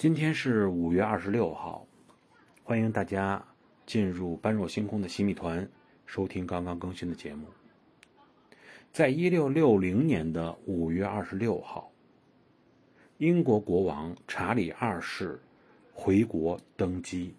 今天是五月二十六号，欢迎大家进入般若星空的洗米团，收听刚刚更新的节目。在一六六零年的五月二十六号，英国国王查理二世回国登基。